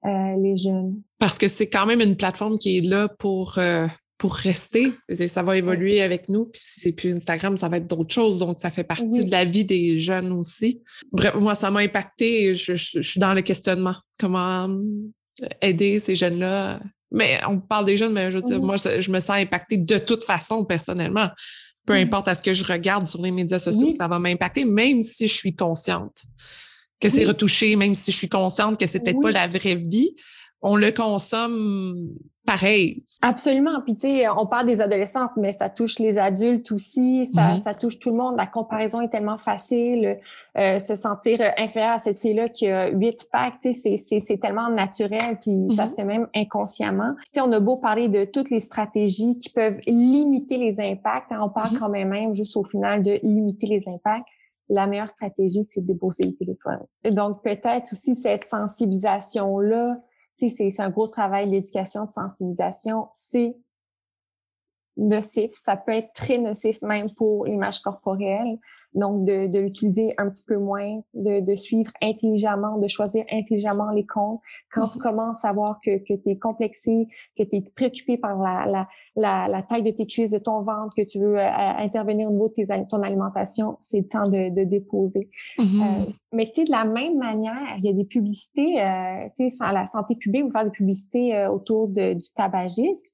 euh, les jeunes. Parce que c'est quand même une plateforme qui est là pour euh, pour rester. Ça va évoluer avec nous. Puis si c'est plus Instagram, ça va être d'autres choses. Donc, ça fait partie de la vie des jeunes aussi. Bref, moi, ça m'a impacté. Je, suis dans le questionnement. Comment euh, aider ces jeunes-là? Mais on parle des jeunes, mais je veux dire, moi, je me sens impactée de toute façon, personnellement. Peu importe à ce que je regarde sur les médias sociaux, ça va m'impacter, même si je suis consciente que c'est retouché, même si je suis consciente que c'est peut-être pas la vraie vie on le consomme pareil. Absolument. Puis tu sais, on parle des adolescentes, mais ça touche les adultes aussi, ça, mm-hmm. ça touche tout le monde. La comparaison est tellement facile. Euh, se sentir inférieur à cette fille-là qui a huit packs, tu sais, c'est tellement naturel, puis ça mm-hmm. se fait même inconsciemment. Tu sais, on a beau parler de toutes les stratégies qui peuvent limiter les impacts, hein, on parle mm-hmm. quand même même juste au final de limiter les impacts la meilleure stratégie, c'est de déposer le téléphone. Donc, peut-être aussi cette sensibilisation-là c'est un gros travail d'éducation, de sensibilisation. C'est nocif. Ça peut être très nocif même pour l'image corporelle. Donc, de, de l'utiliser un petit peu moins, de, de, suivre intelligemment, de choisir intelligemment les comptes. Quand tu mm-hmm. commences à voir que, que tu es complexé, que tu es préoccupé par la, la, la, la, taille de tes cuisses, de ton ventre, que tu veux euh, intervenir au niveau de tes, ton alimentation, c'est le temps de, de déposer. Mm-hmm. Euh, mais tu sais, de la même manière, il y a des publicités, euh, tu sais, la santé publique, vous faire des publicités euh, autour de, du tabagisme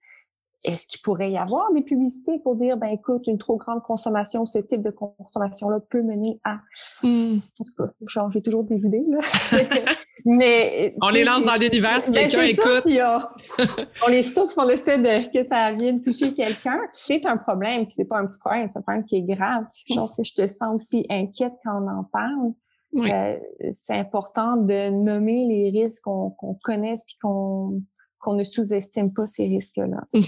est-ce qu'il pourrait y avoir des publicités pour dire, ben écoute, une trop grande consommation, ce type de consommation-là peut mener à... Hmm. En tout cas, j'ai toujours des idées, là. (laughs) Mais... On les lance dans l'univers si ben, quelqu'un écoute. (laughs) on les souffle, on essaie de, que ça vienne toucher quelqu'un. C'est un problème, puis c'est pas un petit problème, c'est un problème qui est grave. Je pense que je te sens aussi inquiète quand on en parle. Euh, c'est important de nommer les risques qu'on connaisse puis qu'on qu'on ne sous-estime pas ces risques-là. (laughs)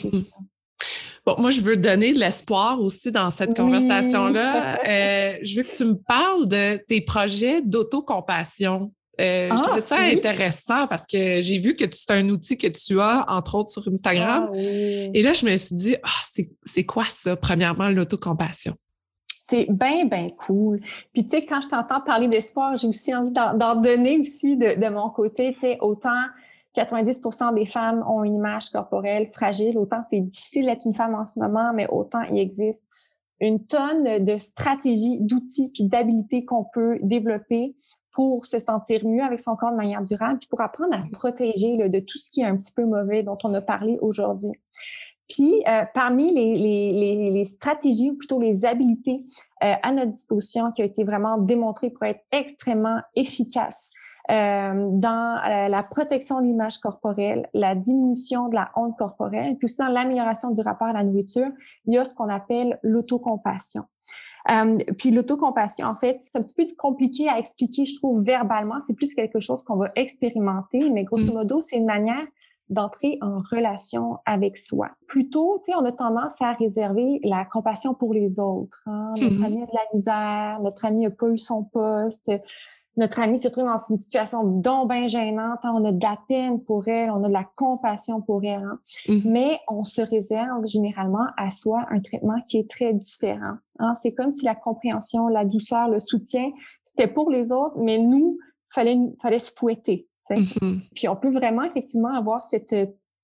Bon, moi, je veux donner de l'espoir aussi dans cette conversation-là. (laughs) Euh, je veux que tu me parles de tes projets d'autocompassion. Euh, je trouve ah, ça intéressant parce que j'ai vu que c'est un outil que tu as, entre autres, sur Instagram. Ah Et là, je me suis dit, ah, c'est quoi ça, premièrement, l'autocompassion? C'est bien, bien cool. Puis, tu sais, quand je t'entends parler d'espoir, j'ai aussi envie d'en donner aussi de, de mon côté, tu sais, autant 90% des femmes ont une image corporelle fragile. Autant c'est difficile d'être une femme en ce moment, mais autant il existe une tonne de stratégies, d'outils puis d'habilités qu'on peut développer pour se sentir mieux avec son corps de manière durable, puis pour apprendre à se protéger de tout ce qui est un petit peu mauvais dont on a parlé aujourd'hui. Puis, euh, parmi les, stratégies, ou plutôt les habiletés euh, à notre disposition qui ont été vraiment démontrées pour être extrêmement efficaces dans euh, la protection de l'image corporelle, la diminution de la honte corporelle, puis aussi dans l'amélioration du rapport à la nourriture, il y a ce qu'on appelle l'autocompassion. Euh, puis l'autocompassion, en fait, c'est un petit peu compliqué à expliquer, je trouve, verbalement. C'est plus quelque chose qu'on va expérimenter, mais grosso mm. modo, c'est une manière d'entrer en relation avec soi. Plutôt, tu sais, on a tendance à réserver la compassion pour les autres. Hein? Notre mm-hmm. ami a de la misère, notre ami n'a pas eu son poste, notre ami se trouve dans une situation donc bien gênante, hein? on a de la peine pour elle, on a de la compassion pour elle, hein. mm-hmm. mais on se réserve généralement à soi un traitement qui est très différent. Hein? C'est comme si la compréhension, la douceur, le soutien, c'était pour les autres, mais nous, fallait fallait se fouetter. Mm-hmm. Puis on peut vraiment effectivement avoir cette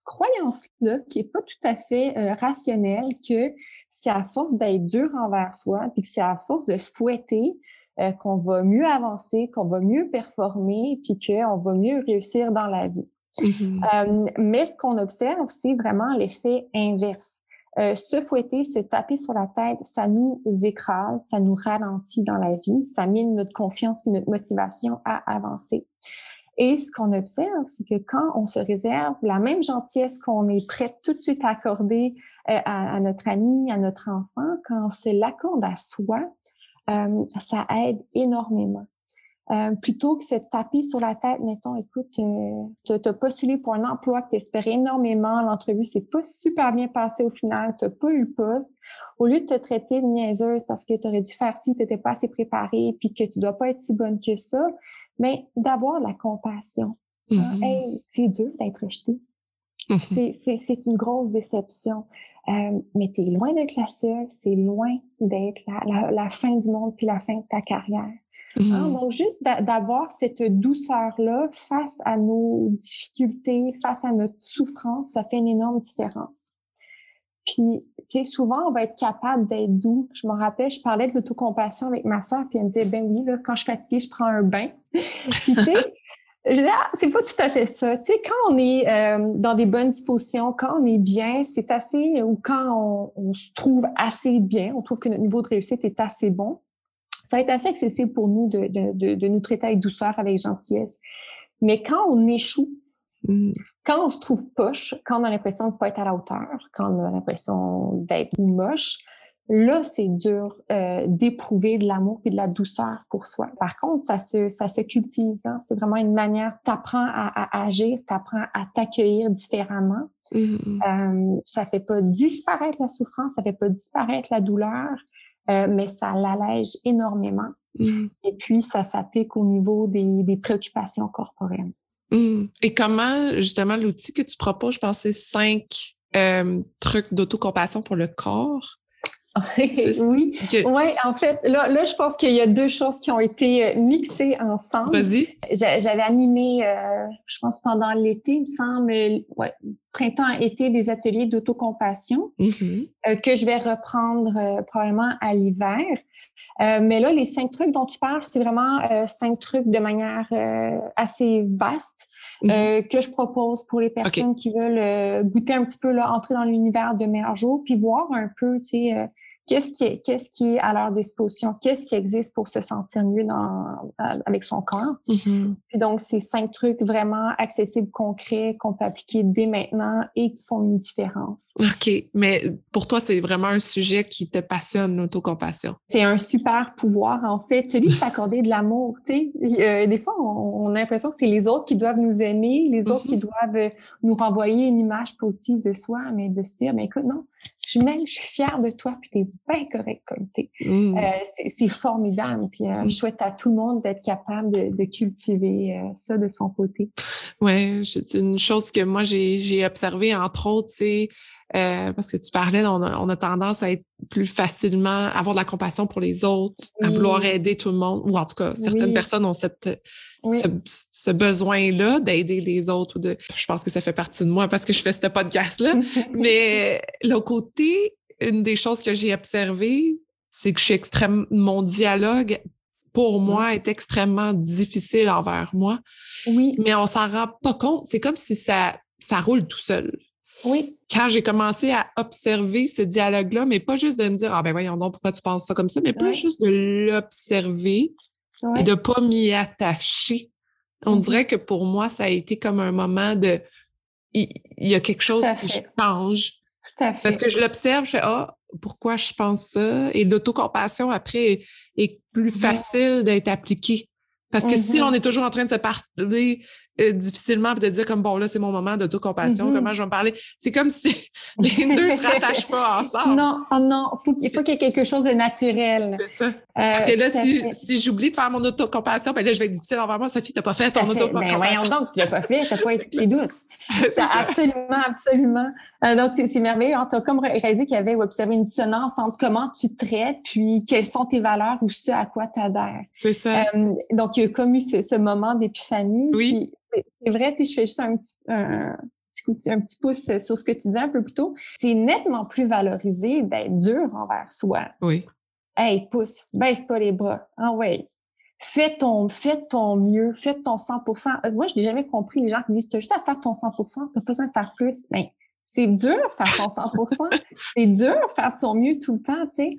croyance-là qui est pas tout à fait euh, rationnelle que c'est à force d'être dur envers soi, puis que c'est à force de se fouetter euh, qu'on va mieux avancer, qu'on va mieux performer, puis qu'on va mieux réussir dans la vie. Mm-hmm. Euh, mais ce qu'on observe, c'est vraiment l'effet inverse. Euh, se fouetter, se taper sur la tête, ça nous écrase, ça nous ralentit dans la vie, ça mine notre confiance et notre motivation à avancer. Et ce qu'on observe, c'est que quand on se réserve la même gentillesse qu'on est prêt tout de suite à accorder à, à, notre ami, à notre enfant, quand on se l'accorde à soi, euh, ça aide énormément. Euh, plutôt que se taper sur la tête, mettons, écoute, euh, tu as postulé pour un emploi que tu espérais énormément, l'entrevue s'est pas super bien passée au final, tu pas eu le poste, au lieu de te traiter de niaiseuse parce que tu aurais dû faire ci, tu n'étais pas assez préparée, puis que tu dois pas être si bonne que ça, mais d'avoir la compassion. Mm-hmm. hey, c'est dur d'être rejeté. Mm-hmm. C'est une grosse déception. Euh, mais tu es loin d'être la seule, c'est loin d'être la, la, fin du monde puis la fin de ta carrière. Hein, mm-hmm. donc, juste d'avoir cette douceur-là face à nos difficultés, face à notre souffrance, ça fait une énorme différence. Puis, tu sais, souvent, on va être capable d'être doux. Je me rappelle, je parlais de l'autocompassion avec ma soeur, puis elle me disait, ben oui, là, quand je suis fatiguée, je prends un bain. puis, tu sais, je ah, c'est pas tout à fait ça. Tu sais, quand on est euh, dans des bonnes dispositions, quand on est bien, c'est assez, ou quand on, se trouve assez bien, on trouve que notre niveau de réussite est assez bon, ça va être assez accessible pour nous de, de, de, nous traiter avec douceur, avec gentillesse. Mais quand on échoue, mm. quand on se trouve poche, quand on a l'impression de ne pas être à la hauteur, quand on a l'impression d'être moche, Là, c'est dur euh, d'éprouver de l'amour et de la douceur pour soi. Par contre, ça se, ça se cultive. Hein? C'est vraiment une manière, t'apprends à, à agir, t'apprends à t'accueillir différemment. Mm-hmm. Euh, ça fait pas disparaître la souffrance, ça fait pas disparaître la douleur, euh, mais ça l'allège énormément. Mm-hmm. Et puis, ça s'applique au niveau des, des préoccupations corporelles. Mm. Et comment, justement, l'outil que tu proposes, je pense, c'est cinq euh, trucs d'autocompassion pour le corps. (laughs) oui, ouais, en fait, là, là je pense qu'il y a deux choses qui ont été euh, mixées ensemble. Vas-y. J'avais animé, euh, je pense pendant l'été, il me semble, ouais, printemps-été, des ateliers d'autocompassion mm-hmm. euh, que je vais reprendre probablement à l'hiver. Mais là, les cinq trucs dont tu parles, c'est vraiment cinq trucs de manière assez vaste mm-hmm. que je propose pour les personnes qui veulent goûter un petit peu, là, entrer dans l'univers de Merjo, puis voir un peu, tu sais, qu'est-ce qui est, qu'est-ce qui est à leur disposition, qu'est-ce qui existe pour se sentir mieux dans, avec son corps? Mm-hmm. Puis donc, c'est cinq trucs vraiment accessibles, concrets, qu'on peut appliquer dès maintenant et qui font une différence. OK. Mais pour toi, c'est vraiment un sujet qui te passionne, l'autocompassion. C'est un super pouvoir, en fait. Celui de (laughs) s'accorder de l'amour. Tu sais, euh, des fois, on, a l'impression que c'est les autres qui doivent nous aimer, les autres qui mm-hmm. doivent euh, nous renvoyer une image positive de soi, mais de se dire, mais écoute, non, je, même, je suis fière de toi, puis t'es bien correct comme t'es. Mmh. Euh, c'est formidable. Puis euh, je souhaite à tout le monde d'être capable de, cultiver euh, ça de son côté. Oui, c'est une chose que moi j'ai observé entre autres, c'est parce que tu parlais, on a, tendance à être plus facilement, avoir de la compassion pour les autres, à vouloir aider tout le monde, ou en tout cas, certaines personnes ont cette ce, besoin-là d'aider les autres. de, je pense que ça fait partie de moi parce que je fais ce podcast-là. (laughs) Mais le côté, une des choses que j'ai observées, c'est que je suis extrêmement, mon dialogue pour moi, est extrêmement difficile envers moi. Oui. Mais on s'en rend pas compte. C'est comme si ça, ça roule tout seul. Oui. Quand j'ai commencé à observer ce dialogue-là, mais pas juste de me dire, ah ben voyons donc, pourquoi tu penses ça comme ça, mais plus juste de l'observer et de pas m'y attacher. On Mhm. dirait que pour moi, ça a été comme un moment de, il, il y a quelque chose qui fait. change. Tout à fait. Parce que je l'observe, je fais, ah, pourquoi je pense ça? Et l'autocompassion, après, est, est plus Mhm. facile d'être appliquée. Parce que si Mhm. on est toujours en train de se parler euh, difficilement de dire comme bon là c'est mon moment d'autocompassion Mhm. comment je vais me parler? C'est comme si (laughs) les deux se rattachent pas ensemble Non, oh non, faut qu'il faut qu'il y ait quelque chose de naturel. c'est ça Euh, parce que là si, j'oublie de faire mon autocompassion ben là je vais être difficile envers moi Sophie t'as pas fait ton fait. Ben, voyons autocompassion donc, tu l'as pas fait, t'as pas été douce. (laughs) C'est Ça, absolument, absolument. Euh, donc, c'est merveilleux. Tu as comme réalisé qu'il y avait observé une dissonance entre comment tu traites, puis quelles sont tes valeurs ou ce à quoi tu adhères. c'est ça Euh, donc, il y a comme eu ce, ce moment d'épiphanie. Oui. Puis, c'est- vrai, sais, je fais juste un petit, un, un petit pouce sur ce que tu disais un peu plus tôt. C'est nettement plus valorisé d'être dur envers soi. oui Hey, pousse, baisse pas les bras. Ah ouais. Fais ton, fais ton mieux, fais ton 100%. Euh, Moi, je n'ai jamais compris les gens qui disent, tu as juste à faire ton 100%, tu pas besoin de faire plus. Ben, c'est dur faire ton 100%. c'est dur faire de son mieux tout le temps, tu sais.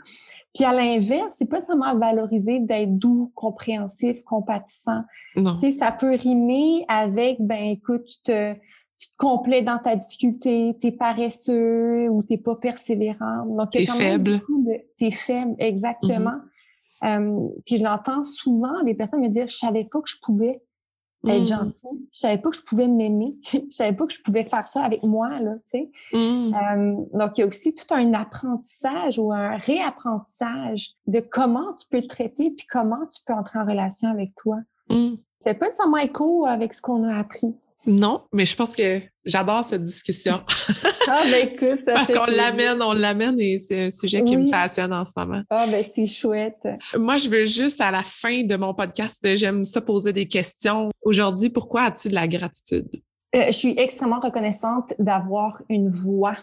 Puis à l'inverse, c'est pas seulement valorisé d'être doux, compréhensif, compatissant. non Tu sais, ça peut rimer avec, ben écoute, tu te, tu te complais dans ta difficulté, t'es paresseux ou t'es pas persévérant. Donc, il y a T'es quand même faible. beaucoup de- T'es faible, exactement. Euh, puis je l'entends souvent, les personnes me dire, je savais pas que je pouvais être Mm. gentille, je savais pas que je pouvais m'aimer, (laughs) je savais pas que je pouvais faire ça avec moi, là, tu sais. Mm. Euh, donc, il y a aussi tout un apprentissage ou un réapprentissage de comment tu peux te traiter puis comment tu peux entrer en relation avec toi. Mm. Ça fait pas nécessairement écho avec ce qu'on a appris. Non mais je pense que j'adore cette discussion (laughs) (laughs) Ah, ben écoute, ça parce qu'on l'amène on l'amène et c'est un sujet qui Oui. me passionne en ce moment Ah, ben c'est chouette. Moi, je veux juste à la fin de mon podcast, j'aime ça poser des questions. Aujourd'hui, pourquoi as-tu de la gratitude? Euh, je suis extrêmement reconnaissante d'avoir une voix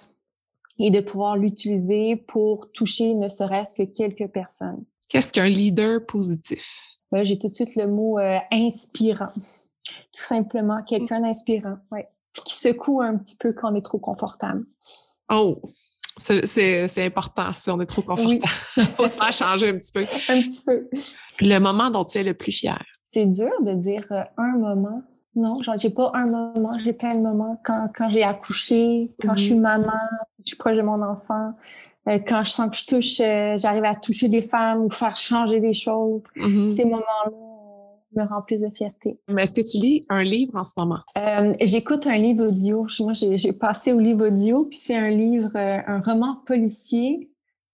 et de pouvoir l'utiliser pour toucher ne serait-ce que quelques personnes. Qu'est-ce qu'un leader positif? Là, j'ai tout de suite le mot euh, inspirant. Tout simplement, quelqu'un d'inspirant. Puis qui secoue un petit peu quand on est trop confortable. Oh, c'est- important si on est trop confortable. (laughs) Faut se faire changer un petit peu. (laughs) Un petit peu. Le moment dont tu es le plus fier. C'est dur de dire euh, un moment. Non, j'ai pas un moment, j'ai plein de moments. Quand, quand j'ai accouché, quand je suis Mhm. maman, je suis proche de mon enfant, euh, quand je sens que je touche, euh, j'arrive à toucher des femmes ou faire changer des choses. Mhm. Ces moments-là me remplissent de fierté. Mais est-ce que tu lis un livre en ce moment? Euh, J'écoute un livre audio. Moi, j'ai passé au livre audio, puis c'est un livre, euh, un roman policier,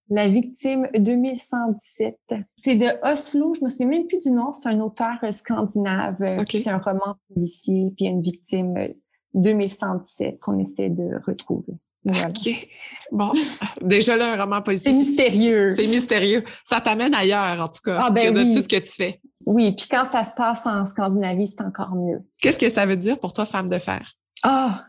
La victime 2117. C'est de Oslo, je me souviens même plus du nom, c'est un auteur euh, scandinave, c'est un roman policier, puis une victime euh, 2117 qu'on essaie de retrouver. Voilà. OK. Bon, (laughs) déjà là, un roman C'est policier, mystérieux. c'est mystérieux. Ça t'amène ailleurs, en tout cas, Ah, ben que de oui. tout ce que tu fais. Oui, puis quand ça se passe en Scandinavie, c'est encore mieux. Qu'est-ce que ça veut dire pour toi, femme de fer? Ah,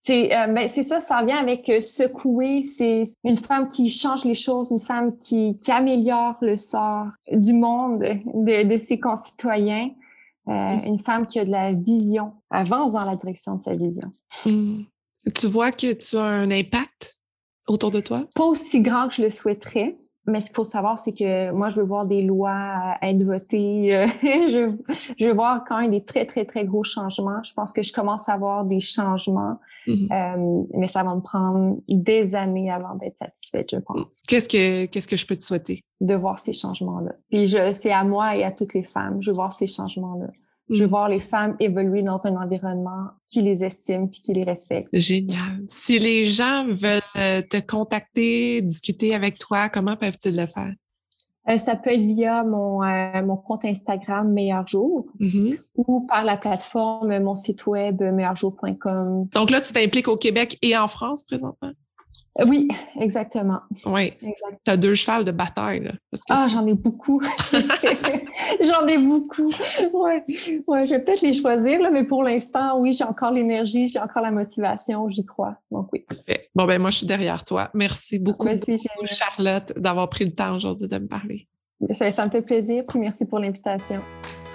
c'est euh, ben c'est ça, ça vient avec euh, secouer. C'est une femme qui change les choses, une femme qui, qui améliore le sort du monde, de, de ses concitoyens, euh, une femme qui a de la vision, avance dans la direction de sa vision. Hmm. Tu vois que tu as un impact autour de toi? Pas aussi grand que je le souhaiterais. Mais ce qu'il faut savoir, c'est que moi, je veux voir des lois euh, être votées. euh, (laughs) je, je veux voir quand même des très, très, très gros changements. Je pense que je commence à voir des changements. Mhm. Euh, mais ça va me prendre des années avant d'être satisfaite, je pense, Qu'est-ce que, qu'est-ce que je peux te souhaiter? de voir ces changements-là. Puis je, c'est à moi et à toutes les femmes, je veux voir ces changements-là. Je veux Mhm. voir les femmes évoluer dans un environnement qui les estime puis qui les respecte. Génial. Si les gens veulent euh, te contacter, discuter avec toi, comment peuvent-ils le faire? Euh, ça peut être via mon, euh, mon compte Instagram Meilleur Jour Mhm. ou par la plateforme, mon site web meilleurjour.com. Donc là, tu t'impliques au Québec et en France présentement? Oui, exactement. Oui. Tu as deux chevals de bataille. Là, parce que Ah, j'en ai beaucoup. (laughs) j'en ai beaucoup. Ouais, ouais, je vais peut-être les choisir, là, mais pour l'instant, oui, j'ai encore l'énergie, j'ai encore la motivation, j'y crois. Donc oui. Parfait. Bon, ben moi, je suis derrière toi. Merci beaucoup, Ben, beaucoup. Charlotte, d'avoir pris le temps aujourd'hui de me parler. Ça, ça me fait plaisir, puis merci pour l'invitation.